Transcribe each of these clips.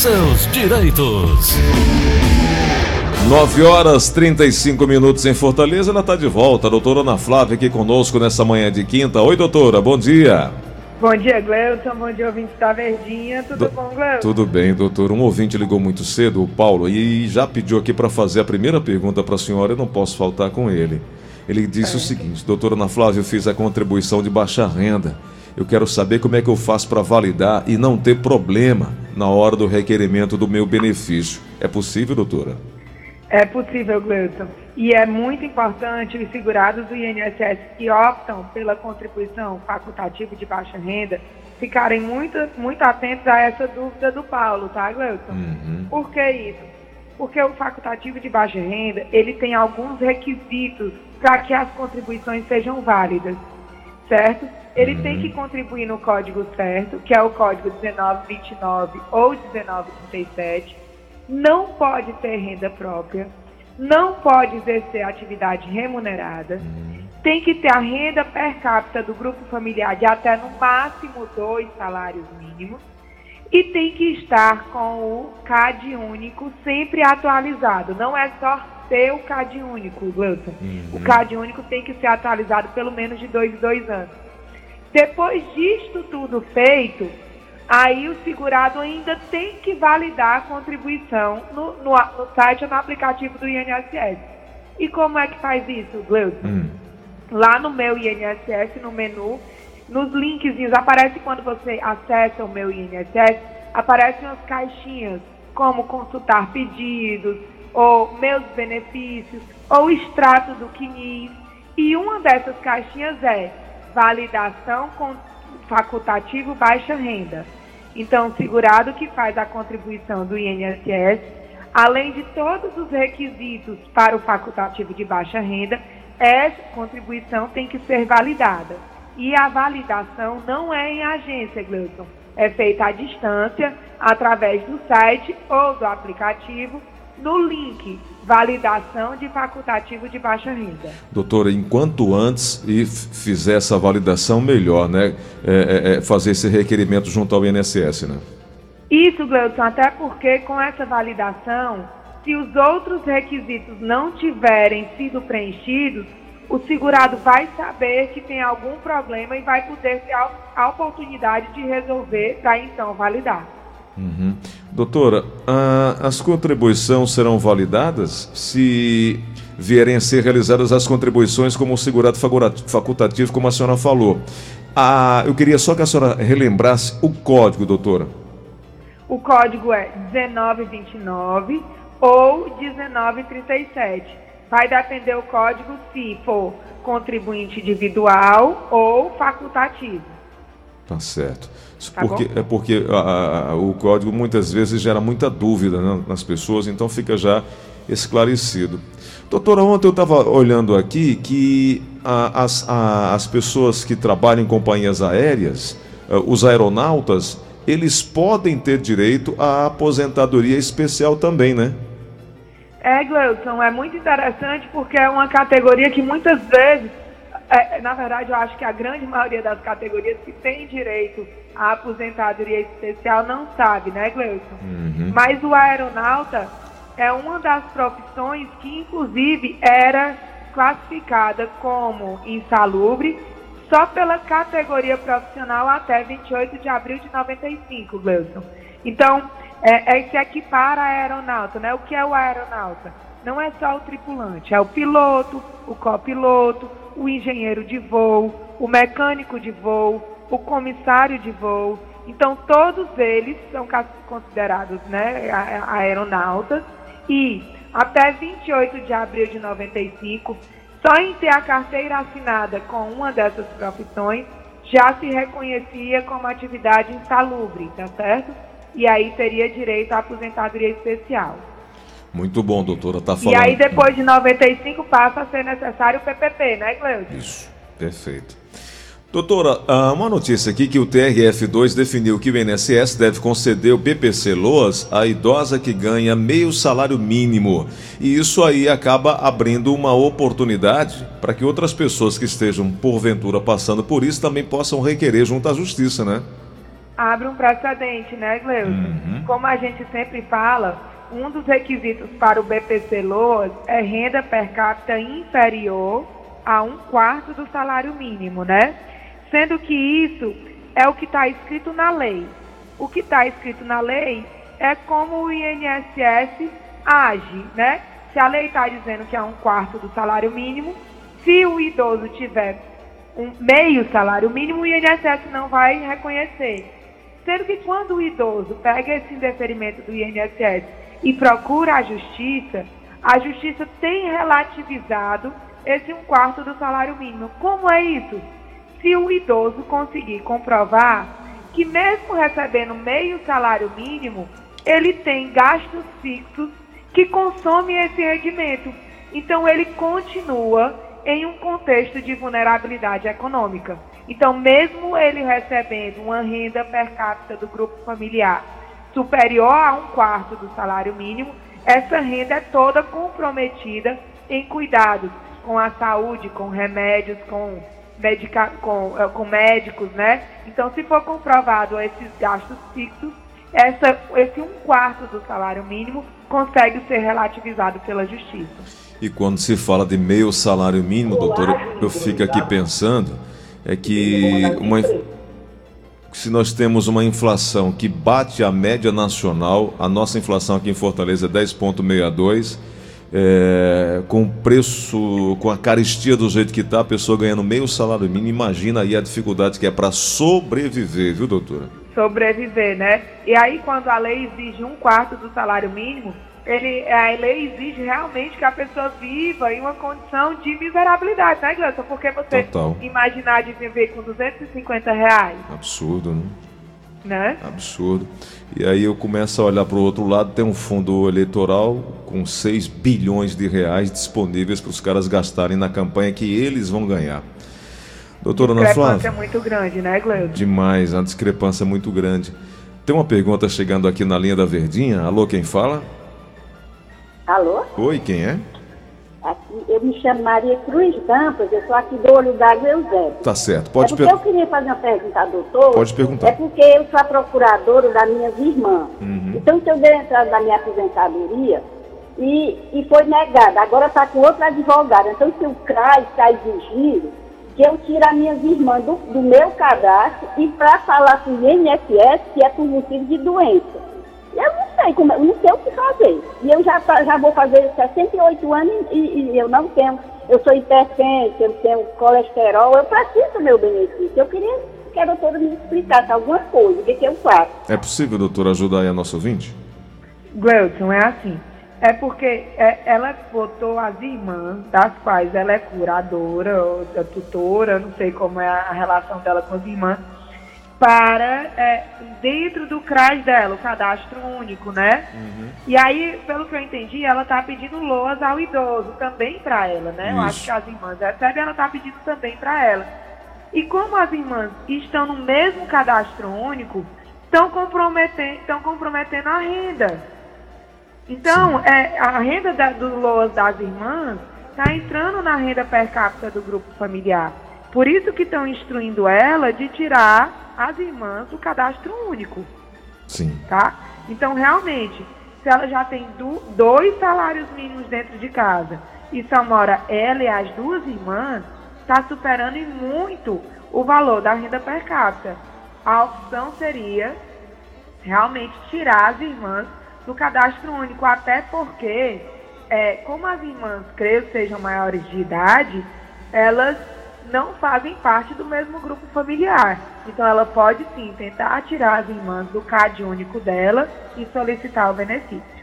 seus direitos. 9 horas 35 minutos em Fortaleza, ela está de volta. A doutora Ana Flávia aqui conosco nessa manhã de quinta. Oi, doutora, bom dia. Bom dia, Gleuton. Bom dia, ouvinte da Verdinha. Tudo Do... bom, Gleuton? Tudo bem, doutor. Um ouvinte ligou muito cedo, o Paulo, e já pediu aqui para fazer a primeira pergunta para a senhora. Eu não posso faltar com ele. Ele disse é. o seguinte: doutora Ana Flávia, eu fiz a contribuição de baixa renda. Eu quero saber como é que eu faço para validar e não ter problema na hora do requerimento do meu benefício. É possível, doutora? É possível, Gleuton. E é muito importante os segurados do INSS que optam pela contribuição facultativa de baixa renda ficarem muito, muito atentos a essa dúvida do Paulo, tá, Gleuton? Uhum. Por que isso? Porque o facultativo de baixa renda, ele tem alguns requisitos para que as contribuições sejam válidas, certo? Ele uhum. tem que contribuir no código certo, que é o código 1929 ou 1937. Não pode ter renda própria. Não pode exercer atividade remunerada. Uhum. Tem que ter a renda per capita do grupo familiar de até no máximo dois salários mínimos. E tem que estar com o CAD único sempre atualizado. Não é só ter o CAD único, Gleuton. Uhum. O CAD único tem que ser atualizado pelo menos de dois em dois anos. Depois disto tudo feito, aí o segurado ainda tem que validar a contribuição no, no, no site ou no aplicativo do INSS. E como é que faz isso, Gleuton? Hum. Lá no meu INSS, no menu, nos linkzinhos, aparece quando você acessa o meu INSS, aparecem as caixinhas, como consultar pedidos, ou meus benefícios, ou extrato do CNIS. E uma dessas caixinhas é validação com facultativo baixa renda. Então, o segurado que faz a contribuição do INSS, além de todos os requisitos para o facultativo de baixa renda, essa contribuição tem que ser validada. E a validação não é em agência, Gleuton. É feita à distância, através do site ou do aplicativo, no link validação de facultativo de baixa renda. Doutora, enquanto antes e fizer essa validação, melhor, né? É, é, é, fazer esse requerimento junto ao INSS, né? Isso, Gleudson, até porque com essa validação, se os outros requisitos não tiverem sido preenchidos, o segurado vai saber que tem algum problema e vai poder ter a oportunidade de resolver para então validar. Uhum. Doutora, as contribuições serão validadas se vierem a ser realizadas as contribuições como segurado facultativo, como a senhora falou. Ah, eu queria só que a senhora relembrasse o código, doutora. O código é 1929 ou 1937. Vai depender o código se for contribuinte individual ou facultativo. Tá certo. Tá porque, é porque a, a, o código muitas vezes gera muita dúvida né, nas pessoas, então fica já esclarecido. Doutora, ontem eu estava olhando aqui que a, as, as pessoas que trabalham em companhias aéreas, uh, os aeronautas, eles podem ter direito à aposentadoria especial também, né? É, Gleuson, é muito interessante porque é uma categoria que muitas vezes é, na verdade, eu acho que a grande maioria das categorias que tem direito à aposentadoria especial não sabe, né, Gleison? Uhum. Mas o aeronauta é uma das profissões que, inclusive, era classificada como insalubre só pela categoria profissional até 28 de abril de 95, Gleison. Então, é, é se equipara a aeronauta, né? O que é o aeronauta? Não é só o tripulante, é o piloto, o copiloto, o engenheiro de voo, o mecânico de voo, o comissário de voo. Então, todos eles são considerados né, aeronautas e até 28 de abril de 95, só em ter a carteira assinada com uma dessas profissões, já se reconhecia como atividade insalubre, tá certo? E aí teria direito à aposentadoria especial. Muito bom, doutora, tá falando. E aí depois de 95 passa a ser necessário o PPP, né, Cleusa? Isso, perfeito. Doutora, uma notícia aqui que o TRF2 definiu que o INSS deve conceder o BPC Loas à idosa que ganha meio salário mínimo. E isso aí acaba abrindo uma oportunidade para que outras pessoas que estejam porventura passando por isso também possam requerer junto à justiça, né? abre um precedente, né, Gleuton? Uhum. Como a gente sempre fala, um dos requisitos para o BPC Loas é renda per capita inferior a um quarto do salário mínimo, né? Sendo que isso é o que está escrito na lei. O que está escrito na lei é como o INSS age, né? Se a lei está dizendo que é um quarto do salário mínimo, se o idoso tiver um meio salário mínimo, o INSS não vai reconhecer. Sendo que quando o idoso pega esse indeferimento do INSS e procura a justiça, a justiça tem relativizado esse um quarto do salário mínimo. Como é isso? Se o idoso conseguir comprovar que mesmo recebendo meio salário mínimo, ele tem gastos fixos que consomem esse rendimento. Então ele continua em um contexto de vulnerabilidade econômica. Então, mesmo ele recebendo uma renda per capita do grupo familiar superior a um quarto do salário mínimo, essa renda é toda comprometida em cuidados com a saúde, com remédios, com, medica com, eh, com médicos, né? Então, se for comprovado esses gastos fixos, essa, esse um quarto do salário mínimo consegue ser relativizado pela justiça. E quando se fala de meio salário mínimo, doutor, eu fico aqui pensando é que uma, se nós temos uma inflação que bate a média nacional, a nossa inflação aqui em Fortaleza é 10,62, é, com preço, com a caristia do jeito que está, a pessoa ganhando meio salário mínimo, imagina aí a dificuldade que é para sobreviver, viu, doutora? Sobreviver, né? E aí, quando a lei exige um quarto do salário mínimo, ele, a lei exige realmente que a pessoa viva em uma condição de miserabilidade, né, Gleison? Porque você Total. imaginar de viver com 250 reais. Absurdo, né? Né? Absurdo. E aí eu começo a olhar para o outro lado, tem um fundo eleitoral com 6 bilhões de reais disponíveis para os caras gastarem na campanha que eles vão ganhar. Doutora Ana Flávia. A discrepância é muito grande, né, Gleudo? Demais, a discrepância é muito grande. Tem uma pergunta chegando aqui na linha da Verdinha. Alô, quem fala? Alô? Oi, quem é? Aqui, eu me chamo Maria Cruz Campos, eu sou aqui do Olho d'Água Eusébio. Tá certo, pode é perguntar. eu queria fazer uma pergunta ao doutor. Pode perguntar. É porque eu sou a procuradora das minhas irmãs. Uhum. Então, se eu dei entrada na minha aposentadoria e, e foi negada, agora está com outra advogada. Então, se o CRAS está exigindo que eu tire as minhas irmãs do, do meu cadastro e para falar com o INSS que é por motivo de doença. Eu não sei como, eu não sei o que fazer. E eu já, já vou fazer 68 anos e, e eu não tenho, eu sou hipertenso, eu tenho colesterol, eu preciso do meu benefício. Eu queria que a doutora me explicasse alguma coisa, o que, que eu faço. É possível, doutora, ajudar aí a nossa ouvinte? Gleuton, é assim. É porque é, ela botou as irmãs, das quais ela é curadora, ou tutora, não sei como é a relação dela com as irmãs, para é, dentro do CRAS dela, o cadastro único, né? Uhum. E aí, pelo que eu entendi, ela está pedindo loas ao idoso também para ela, né? Isso. Eu acho que as irmãs recebem, ela está pedindo também para ela. E como as irmãs estão no mesmo cadastro único, estão comprometendo, estão comprometendo a renda. Então, é, a renda da, do loas das irmãs está entrando na renda per capita do grupo familiar. Por isso que estão instruindo ela de tirar as irmãs do cadastro único. Sim. Tá? Então, realmente, se ela já tem do, dois salários mínimos dentro de casa e só mora ela e as duas irmãs, está superando em muito o valor da renda per capita. A opção seria realmente tirar as irmãs do cadastro único, até porque, é, como as irmãs, creio, sejam maiores de idade, elas não fazem parte do mesmo grupo familiar. Então ela pode sim tentar tirar as irmãs do CAD único dela e solicitar o benefício.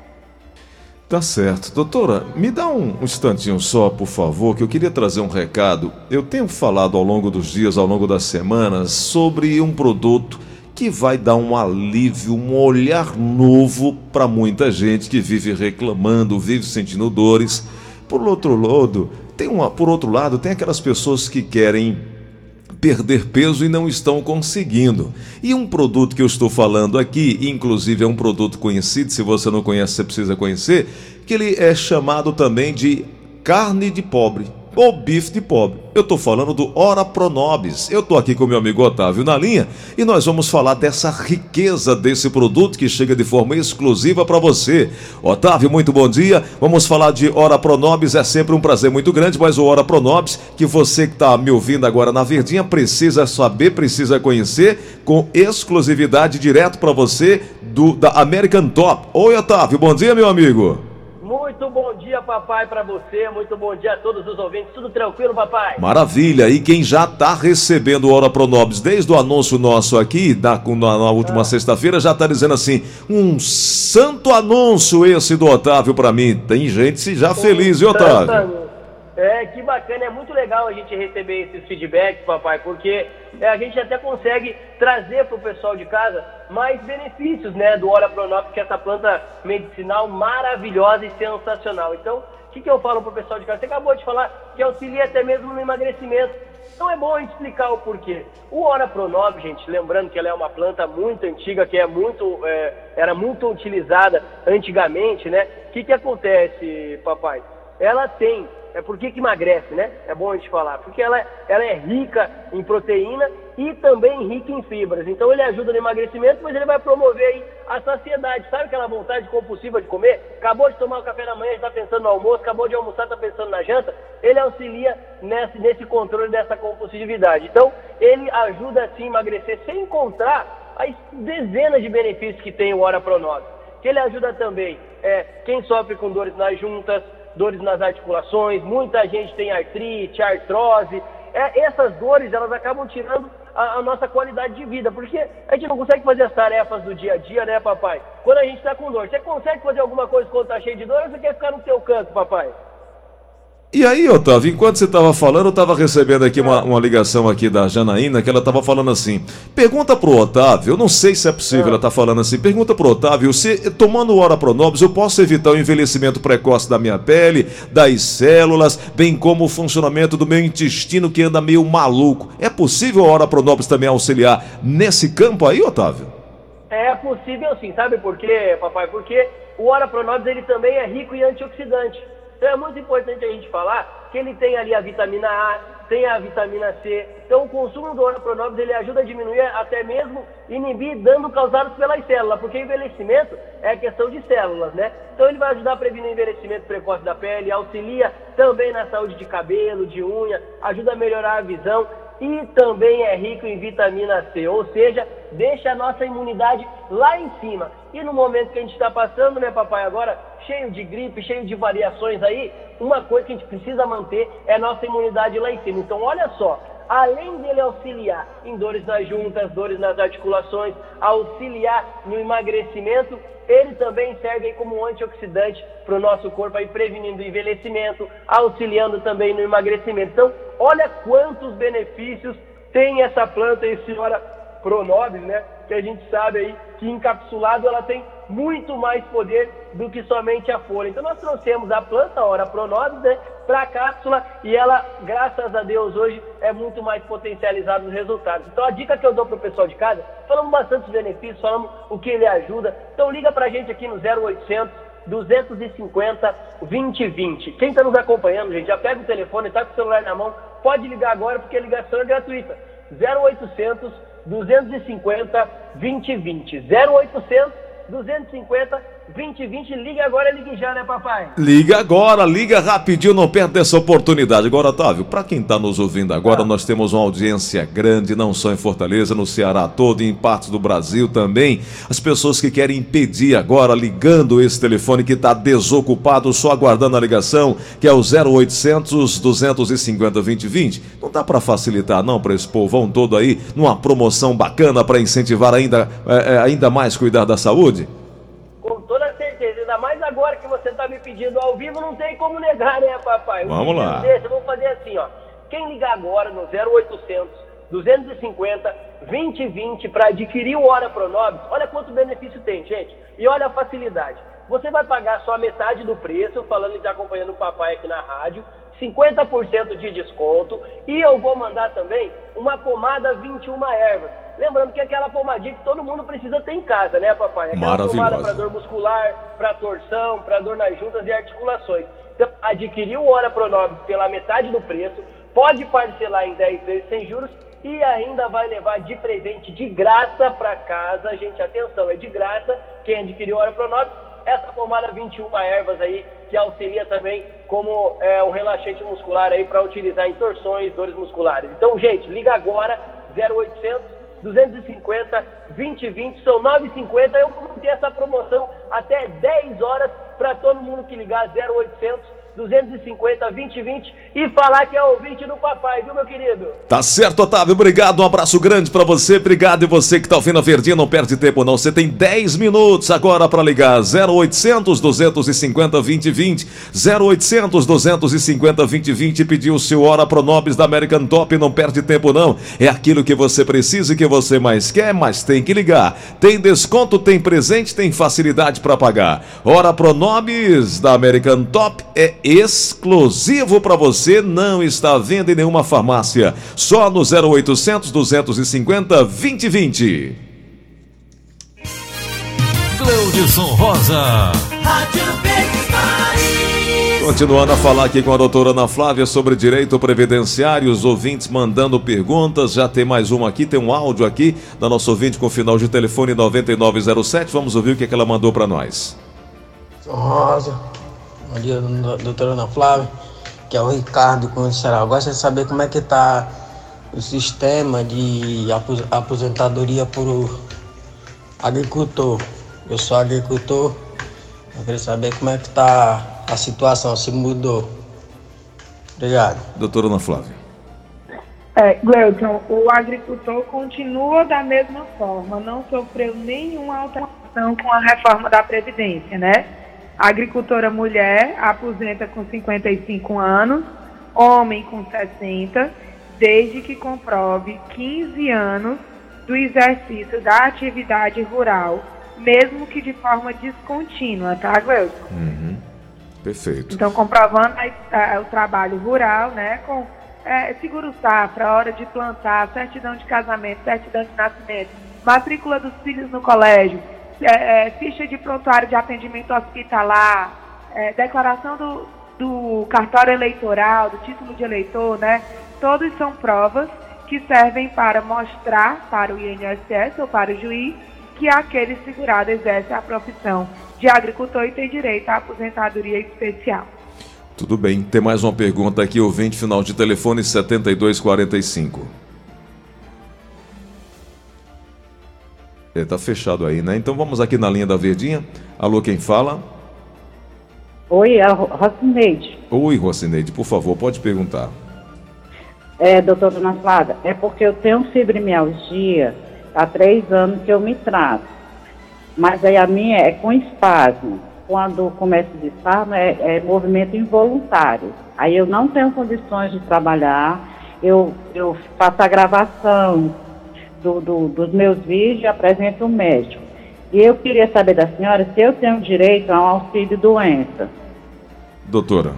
Tá certo. Doutora, me dá um instantinho só, por favor, que eu queria trazer um recado. Eu tenho falado ao longo dos dias, ao longo das semanas, sobre um produto que vai dar um alívio, um olhar novo para muita gente que vive reclamando, vive sentindo dores. Por outro lado, tem uma, por outro lado, tem aquelas pessoas que querem perder peso e não estão conseguindo. E um produto que eu estou falando aqui, inclusive é um produto conhecido, se você não conhece, você precisa conhecer, que ele é chamado também de carne de pobre. Ou bife de pobre. Eu estou falando do Ora Pronobis. Eu estou aqui com meu amigo Otávio na linha e nós vamos falar dessa riqueza desse produto que chega de forma exclusiva para você. Otávio, muito bom dia. Vamos falar de Ora Pronobis. É sempre um prazer muito grande, mas o Ora Pronobis, que você que está me ouvindo agora na Verdinha, precisa saber, precisa conhecer, com exclusividade direto para você do da American Top. Oi, Otávio, bom dia, meu amigo. Muito bom dia, papai, para você. Muito bom dia a todos os ouvintes. Tudo tranquilo, papai? Maravilha. E quem já está recebendo Hora Pronobis desde o anúncio nosso aqui, na, na, na última ah. sexta-feira, já está dizendo assim: um santo anúncio esse do Otávio para mim. Tem gente já feliz, viu, Otávio? É, que bacana, é muito legal a gente receber esses feedbacks, papai, porque é, a gente até consegue trazer para o pessoal de casa mais benefícios, né, do Ora Pronop, que é essa planta medicinal maravilhosa e sensacional. Então, o que, que eu falo para o pessoal de casa? Você acabou de falar que auxilia até mesmo no emagrecimento. Então é bom explicar o porquê. O Ora Pronov, gente, lembrando que ela é uma planta muito antiga, que é muito, é, era muito utilizada antigamente, né? O que, que acontece, papai? Ela tem é por que, emagrece, né? É bom a gente falar. Porque ela, ela é rica em proteína e também rica em fibras. Então ele ajuda no emagrecimento, mas ele vai promover aí a saciedade. Sabe aquela vontade compulsiva de comer? Acabou de tomar o café da manhã, está pensando no almoço, acabou de almoçar, está pensando na janta. Ele auxilia nesse, nesse controle dessa compulsividade. Então ele ajuda a emagrecer sem encontrar as dezenas de benefícios que tem o Ora Pronove. Que ele ajuda também é, quem sofre com dores nas juntas, dores nas articulações, muita gente tem artrite, artrose. É, essas dores elas acabam tirando a, a, nossa qualidade de vida, porque a gente não consegue fazer as tarefas do dia a dia, né, papai? Quando a gente está com dor, você consegue fazer alguma coisa quando está cheio de dor ou você quer ficar no seu canto, papai? E aí, Otávio, enquanto você estava falando, eu estava recebendo aqui uma, uma, ligação aqui da Janaína, que ela estava falando assim, pergunta pro Otávio, eu não sei se é possível, é. ela está falando assim, pergunta pro Otávio, se tomando hora pronobis eu posso evitar o envelhecimento precoce da minha pele, das células, bem como o funcionamento do meu intestino que anda meio maluco. É possível a hora pronobis também auxiliar nesse campo aí, Otávio? É possível sim, sabe por quê, papai? Porque o hora pronobis ele também é rico em antioxidante. Então é muito importante a gente falar que ele tem ali a vitamina A, tem a vitamina C. Então o consumo do Ora ele ajuda a diminuir até mesmo inibir dano causados pelas células, porque envelhecimento é questão de células, né? Então ele vai ajudar a prevenir o envelhecimento precoce da pele, auxilia também na saúde de cabelo, de unha, ajuda a melhorar a visão e também é rico em vitamina C, ou seja, deixa a nossa imunidade lá em cima. E no momento que a gente está passando, né, papai, agora cheio de gripe, cheio de variações aí, uma coisa que a gente precisa manter é a nossa imunidade lá em cima. Então, olha só, além dele auxiliar em dores nas juntas, dores nas articulações, auxiliar no emagrecimento, ele também serve como antioxidante para o nosso corpo, aí prevenindo o envelhecimento, auxiliando também no emagrecimento. Então, olha quantos benefícios tem essa planta, e senhora Pronobis, né? Que a gente sabe aí que encapsulado ela tem muito mais poder do que somente a folha. Então nós trouxemos a planta, Ora Pronobis, né? Para a cápsula e ela, graças a Deus, hoje é muito mais potencializada nos resultados. Então a dica que eu dou para o pessoal de casa, falamos bastante benefícios, falamos o que ele ajuda. Então liga para a gente aqui no 0800 250 2020. Quem está nos acompanhando, gente, já pega o telefone, está com o celular na mão, pode ligar agora porque a ligação é gratuita. 0800 250 2020. 0800 250 2020, liga agora, ligue já, né, papai? Liga agora, liga rapidinho, não perde essa oportunidade. Agora, Otávio, para quem está nos ouvindo agora, ah. nós temos uma audiência grande, não só em Fortaleza, no Ceará todo e em partes do Brasil também. As pessoas que querem impedir agora, ligando esse telefone que está desocupado, só aguardando a ligação, que é o 0800 250 2020. Não dá para facilitar, não, para esse povão todo aí, numa promoção bacana para incentivar ainda, é, ainda mais cuidar da saúde? Agora que você está me pedindo ao vivo, não tem como negar, né, papai? Vamos lá. Desse, eu vou fazer assim, ó. Quem ligar agora no 0800 250 2020 para adquirir o Hora Pronobis, olha quanto benefício tem, gente. E olha a facilidade. Você vai pagar só a metade do preço, falando e acompanhando o papai aqui na rádio, 50% de desconto, e eu vou mandar também uma pomada 21 ervas. Lembrando que é aquela pomadinha que todo mundo precisa ter em casa, né, papai? Aquela pomada para dor muscular, para torção, para dor nas juntas e articulações. Então, adquiriu o Hora Pronobis pela metade do preço, pode parcelar em 10 vezes sem juros e ainda vai levar de presente de graça para casa. Gente, atenção, é de graça quem adquiriu Hora Pronobis. Essa pomada 21 ervas aí, que auxilia também como é, um relaxante muscular aí para utilizar em torções, dores musculares. Então, gente, liga agora, 0800 250 2020, são 9,50. Eu vou ter essa promoção até 10 horas para todo mundo que ligar 0800 250 2020 e falar que é ouvinte do papai, viu, meu querido? Tá certo, Otávio. Obrigado. Um abraço grande para você. Obrigado. E você que tá ouvindo a Verdinha, não perde tempo, não. Você tem 10 minutos agora para ligar. 0800 250 2020. 0800 250 2020 e pedir o seu Hora Pronobis da American Top. Não perde tempo, não. É aquilo que você precisa e que você mais quer, mas tem que ligar. Tem desconto, tem presente, tem facilidade para pagar. Hora Pronobis da American Top é exclusivo para você, não está à venda em nenhuma farmácia. Só no 0800 250 2020. Cleudson Rosa. Continuando a falar aqui com a doutora Ana Flávia sobre direito previdenciário, os ouvintes mandando perguntas. Já tem mais uma aqui, tem um áudio aqui da nossa ouvinte com final de telefone 9907. Vamos ouvir o que, é que ela mandou para nós. Rosa, Bom dia, doutora Ana Flávia, que é o Ricardo com Eu gosto de saber como é que está o sistema de aposentadoria por agricultor. Eu sou agricultor, eu queria saber como é que está a situação, se mudou. Obrigado. Doutora Ana Flávia. É, Gleuton, o agricultor continua da mesma forma, não sofreu nenhuma alteração com a reforma da Previdência, né? A agricultora mulher aposenta com 55 anos, homem com 60, desde que comprove 15 anos do exercício da atividade rural, mesmo que de forma descontínua, tá, Gleuson? Uhum. Perfeito. Então, comprovando a, a, o trabalho rural, né, com é, seguro safra, hora de plantar, certidão de casamento, certidão de nascimento, matrícula dos filhos no colégio, é, é, ficha de prontuário de atendimento hospitalar, é, declaração do, do cartório eleitoral, do título de eleitor, né? Todos são provas que servem para mostrar para o INSS ou para o juiz que aquele segurado exerce a profissão de agricultor e tem direito à aposentadoria especial. Tudo bem. Tem mais uma pergunta aqui, ouvinte final de telefone 7245. É, tá fechado aí, né? Então vamos aqui na linha da Verdinha. Alô, quem fala? Oi, é a Rocineide. Oi, Rocineide, por favor, pode perguntar. É, doutora Ana Flávia, é porque eu tenho fibromialgia há três anos que eu me trato. Mas aí a minha é com espasmo. Quando começa de espasmo, é, é movimento involuntário. Aí eu não tenho condições de trabalhar, eu, eu faço a gravação, do, do, dos meus vídeos e apresento o médico. E eu queria saber da senhora se eu tenho direito a um auxílio doença. Doutora.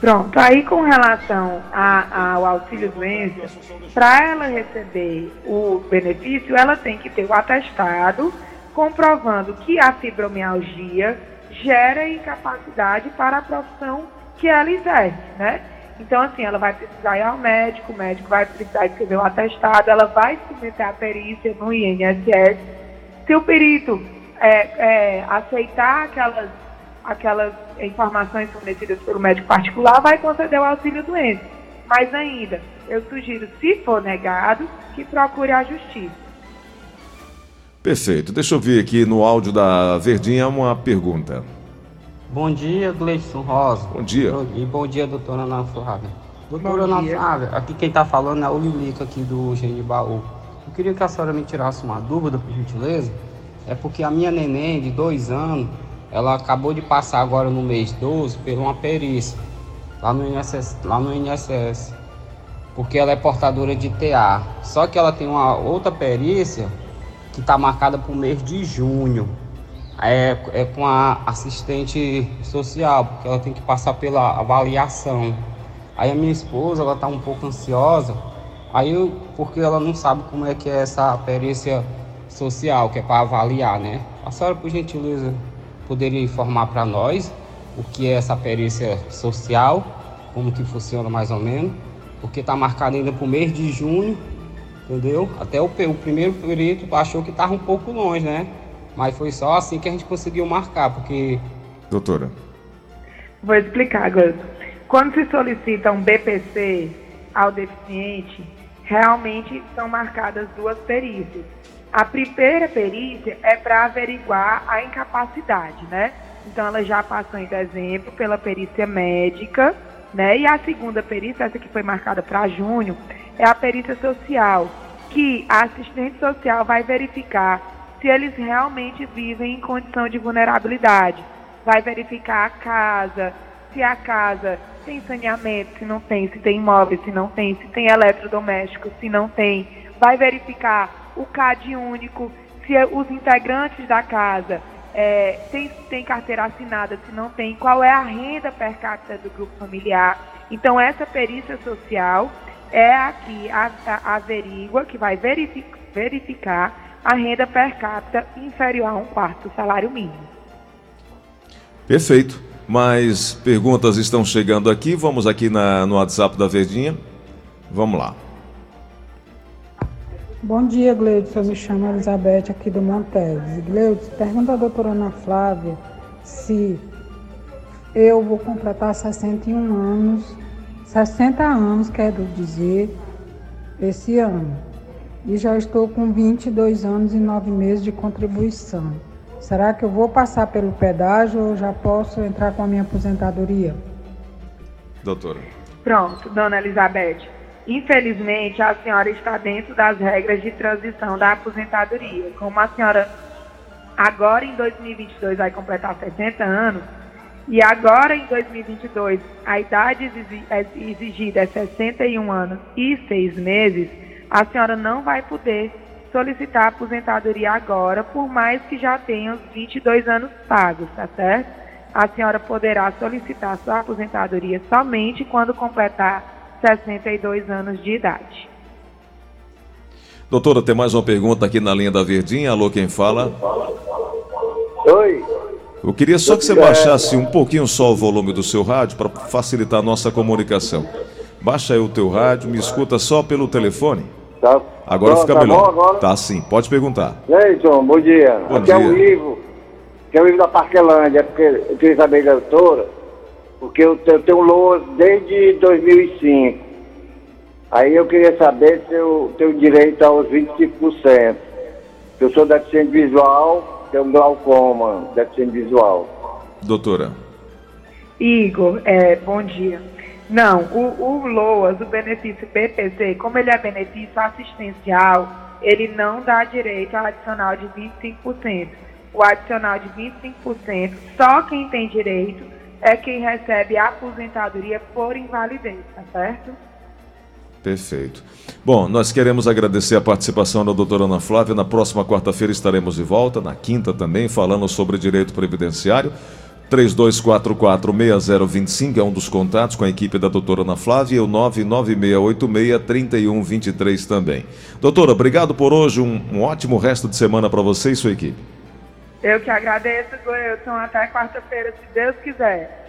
Pronto, aí com relação a, ao auxílio doença, para ela receber o benefício, ela tem que ter o atestado comprovando que a fibromialgia gera incapacidade para a profissão que ela exerce, né? Então, assim, ela vai precisar ir ao médico, o médico vai precisar escrever o atestado, ela vai submeter a perícia no INSS. Se o perito é, é, aceitar aquelas, aquelas informações fornecidas pelo médico particular, vai conceder o auxílio doença. Mas ainda, eu sugiro, se for negado, que procure a justiça. Perfeito. Deixa eu ver aqui no áudio da Verdinha uma pergunta. Bom dia, Gleison Rosa. Bom dia. E bom dia, doutora Ana Flávia. Doutora Ana Flávia, aqui quem está falando é o Lilica aqui do Genibaú. Eu queria que a senhora me tirasse uma dúvida, por gentileza. É porque a minha neném de dois anos, ela acabou de passar agora no mês 12 por uma perícia lá no INSS, lá no INSS porque ela é portadora de TA. Só que ela tem uma outra perícia que está marcada para o mês de junho é, é com a assistente social, porque ela tem que passar pela avaliação. Aí a minha esposa, ela tá um pouco ansiosa, aí eu, porque ela não sabe como é que é essa perícia social, que é para avaliar, né? A senhora, por gentileza, poderia informar para nós o que é essa perícia social, como que funciona mais ou menos, porque está marcado ainda para o mês de junho, entendeu? Até o, o primeiro perito achou que estava um pouco longe, né? Mas foi só assim que a gente conseguiu marcar, porque... Doutora. Vou explicar, Gus. Quando se solicita um BPC ao deficiente, realmente são marcadas duas perícias. A primeira perícia é para averiguar a incapacidade, né? Então ela já passou em dezembro pela perícia médica, né? E a segunda perícia, essa que foi marcada para junho, é a perícia social, que a assistente social vai verificar se eles realmente vivem em condição de vulnerabilidade. Vai verificar a casa, se a casa tem saneamento, se não tem, se tem imóveis, se não tem, se tem eletrodoméstico, se não tem. Vai verificar o CAD único, se os integrantes da casa é, tem, tem carteira assinada, se não tem, qual é a renda per capita do grupo familiar. Então, essa perícia social é a que a, a, averigua, que vai verific, verificar a renda per capita inferior a um quarto do salário mínimo. Perfeito. Mais perguntas estão chegando aqui. Vamos aqui na, no WhatsApp da Verdinha. Vamos lá. Bom dia, Gleudson. Eu me chamo Elizabeth aqui do Montes. Gleudson, pergunta à doutora Ana Flávia se eu vou completar 61 anos, 60 anos, quero dizer, esse ano. E já estou com 22 anos e 9 meses de contribuição. Será que eu vou passar pelo pedágio ou já posso entrar com a minha aposentadoria? Doutora. Pronto, dona Elizabeth. Infelizmente, a senhora está dentro das regras de transição da aposentadoria. Como a senhora agora em 2022 vai completar 60 anos, e agora em 2022 a idade exigida é 61 anos e 6 meses, a senhora não vai poder solicitar aposentadoria agora, por mais que já tenha os 22 anos pagos, tá certo? A senhora poderá solicitar sua aposentadoria somente quando completar 62 anos de idade. Doutora, tem mais uma pergunta aqui na linha da Verdinha. Alô, quem fala? Oi. Eu queria só que você baixasse um pouquinho só o volume do seu rádio para facilitar a nossa comunicação. Baixa aí o teu rádio, me escuta só pelo telefone. Tá. Agora fica tá melhor. Agora? Tá sim, pode perguntar. Leison, bom dia. Bom Aqui dia. é o Ivo, que é o Ivo da Parquelândia, é porque eu queria saber da doutora, porque eu, eu tenho LOAS desde 2005. Aí eu queria saber se eu tenho direito aos 25%. Eu sou deficiente visual, tenho glaucoma, deficiente visual. Doutora. Igor, é, bom dia. Não, o, o LOAS, o benefício PPC, como ele é benefício assistencial, ele não dá direito ao adicional de 25%. O adicional de 25%, só quem tem direito é quem recebe aposentadoria por invalidez, tá certo? Perfeito. Bom, nós queremos agradecer a participação da doutora Ana Flávia. Na próxima quarta-feira estaremos de volta, na quinta também, falando sobre direito previdenciário. 32446025 é um dos contatos com a equipe da doutora Ana Flávia e o 996863123 também. Doutora, obrigado por hoje, um, um ótimo resto de semana para você e sua equipe. Eu que agradeço, Goelson. Até quarta-feira, se Deus quiser.